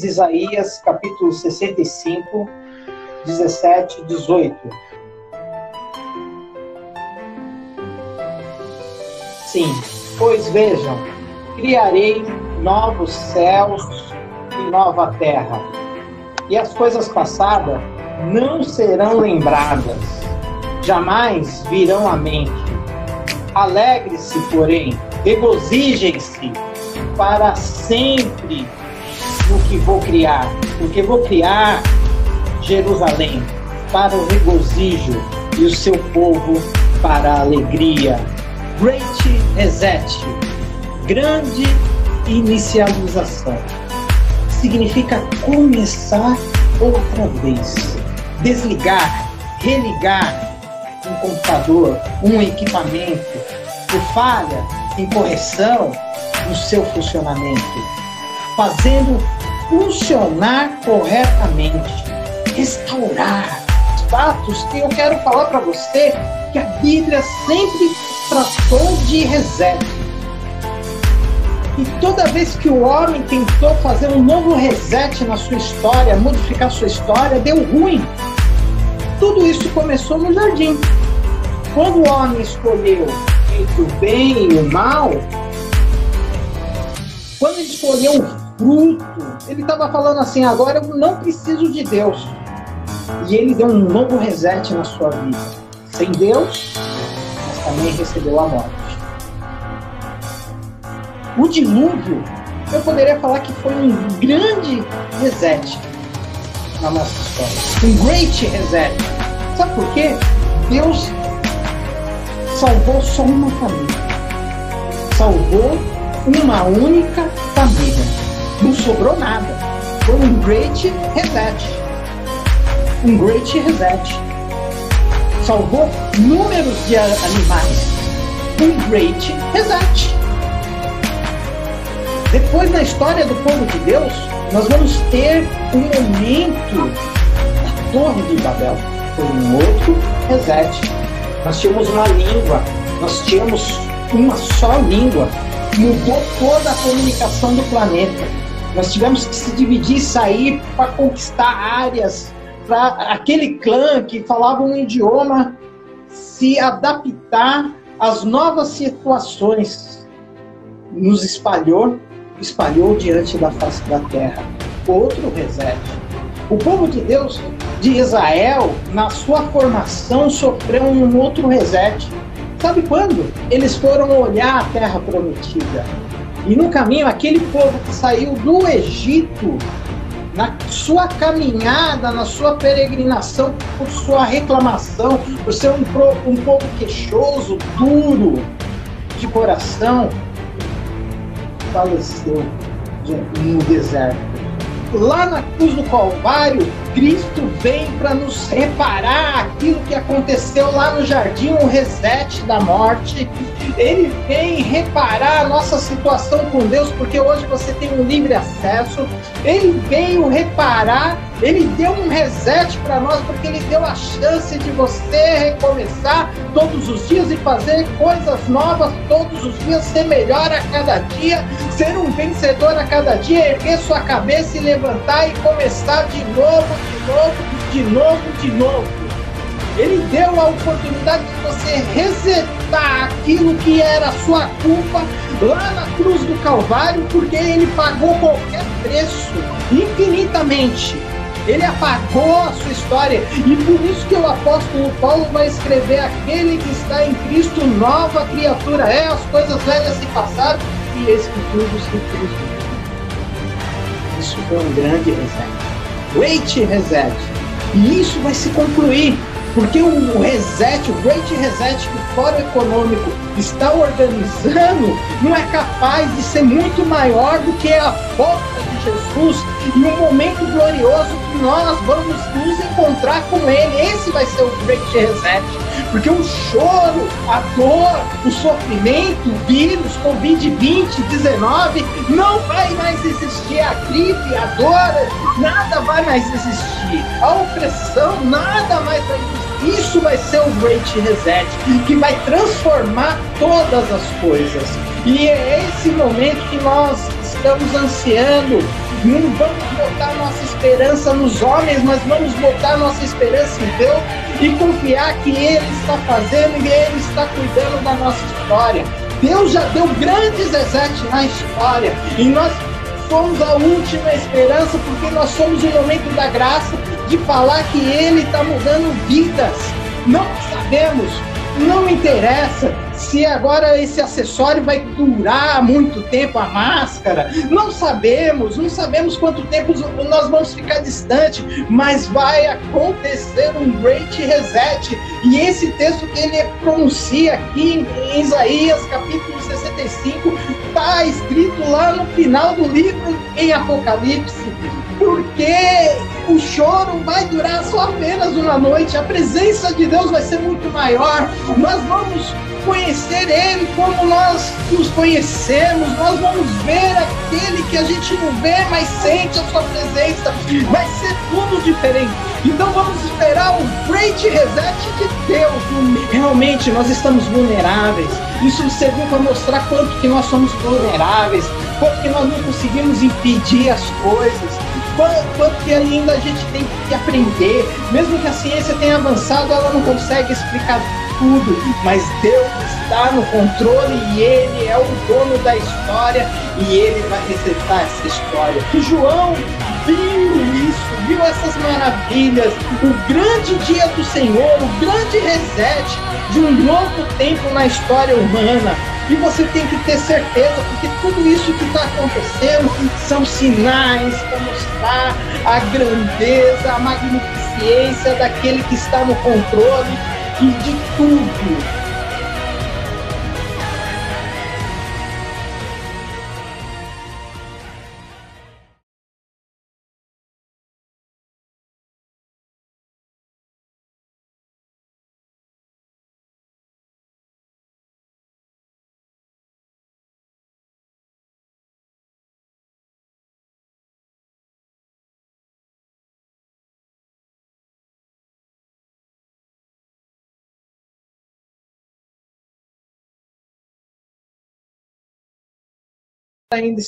Isaías, capítulo 65, 17, 18. Sim, pois vejam, criarei novos céus e nova terra, e as coisas passadas não serão lembradas, jamais virão à mente. Alegre-se, porém, regozijem-se para sempre no que vou criar, porque vou criar Jerusalém para o regozijo e o seu povo para a alegria. Great Reset, grande inicialização, significa começar outra vez, desligar, religar um computador, um equipamento, por falha em correção no seu funcionamento, fazendo funcionar corretamente, restaurar fatos que eu quero falar para você que a Bíblia sempre tratou de reset. E toda vez que o homem tentou fazer um novo reset na sua história, modificar sua história, deu ruim. Tudo isso começou no jardim. Quando o homem escolheu entre o bem e o mal, quando ele escolheu o fruto, ele estava falando assim: agora eu não preciso de Deus. E ele deu um novo reset na sua vida. Sem Deus, mas também recebeu a morte. O dilúvio, eu poderia falar que foi um grande reset na nossa história. Um great reset. Sabe por quê? Deus salvou só uma família. Salvou uma única família. Não sobrou nada. Foi um great reset. Um great reset. Salvou números de animais. Um great reset. Depois, na história do povo de Deus, nós vamos ter um momento da Torre de Babel. Foi um outro reset. Nós tínhamos uma língua, nós tínhamos uma só língua, mudou toda a comunicação do planeta. Nós tivemos que se dividir e sair para conquistar áreas, para aquele clã que falava um idioma se adaptar às novas situações. Nos espalhou, espalhou diante da face da terra. Outro reset. O povo de Deus, de Israel, na sua formação, sofreu um outro reset Sabe quando? Eles foram olhar a terra prometida. E no caminho, aquele povo que saiu do Egito, na sua caminhada, na sua peregrinação, por sua reclamação, por ser um, um povo queixoso, duro, de coração, faleceu no deserto. Lá na cruz do Calvário, Cristo vem para nos reparar aquilo que aconteceu lá no jardim, o reset da morte. Ele vem reparar a nossa situação com Deus, porque hoje você tem um livre acesso. Ele veio reparar, ele deu um reset para nós, porque ele deu a chance de você recomeçar todos os dias e fazer coisas novas todos os dias, ser melhor a cada dia, ser um vencedor a cada dia, erguer sua cabeça e levantar e começar de novo, de novo, de novo, de novo. Ele deu a oportunidade de você resetar aquilo que era sua culpa lá na cruz do Calvário, porque ele pagou qualquer preço, infinitamente. Ele apagou a sua história. E por isso que o apóstolo Paulo vai escrever: aquele que está em Cristo, nova criatura é, as coisas velhas se passaram e eis que tudo se fez. Isso foi um grande reset. Great reset. E isso vai se concluir porque o reset, o great reset que o Fórum Econômico está organizando não é capaz de ser muito maior do que a volta de Jesus e um momento glorioso que nós vamos nos encontrar com Ele. Esse vai ser o great reset. Porque o choro, a dor, o sofrimento, o vírus, Covid-20, 19, não vai mais existir. A gripe, a dor, nada vai mais existir. A opressão, nada mais vai existir isso vai ser o Great Reset, que vai transformar todas as coisas. E é esse momento que nós estamos ansiando Não vamos botar nossa esperança nos homens, mas vamos botar nossa esperança em Deus e confiar que Ele está fazendo e Ele está cuidando da nossa história. Deus já deu grandes exércitos na história e nós somos a última esperança porque nós somos o momento da graça de falar que Ele está mudando vidas. Não sabemos, não interessa se agora esse acessório vai durar muito tempo a máscara. Não sabemos, não sabemos quanto tempo nós vamos ficar distante, mas vai acontecer um great reset. E esse texto que ele pronuncia aqui em Isaías, capítulo 65, está escrito lá no final do livro em Apocalipse porque o choro vai durar só apenas uma noite, a presença de Deus vai ser muito maior. Nós vamos conhecer Ele como nós nos conhecemos, nós vamos ver aquele que a gente não vê, mas sente a Sua presença. Vai ser tudo diferente. Então vamos esperar o great reset de Deus. Realmente nós estamos vulneráveis. Isso serviu para mostrar quanto que nós somos vulneráveis, quanto que nós não conseguimos impedir as coisas quanto que ainda a gente tem que aprender. Mesmo que a ciência tenha avançado, ela não consegue explicar tudo, mas Deus está no controle e Ele é o dono da história e Ele vai resetar essa história. E João viu isso, viu essas maravilhas, o grande dia do Senhor, o grande reset de um novo tempo na história humana. E você tem que ter certeza, porque tudo isso que está acontecendo são sinais para mostrar a grandeza, a magnificência daquele que está no controle e de tudo. Ainda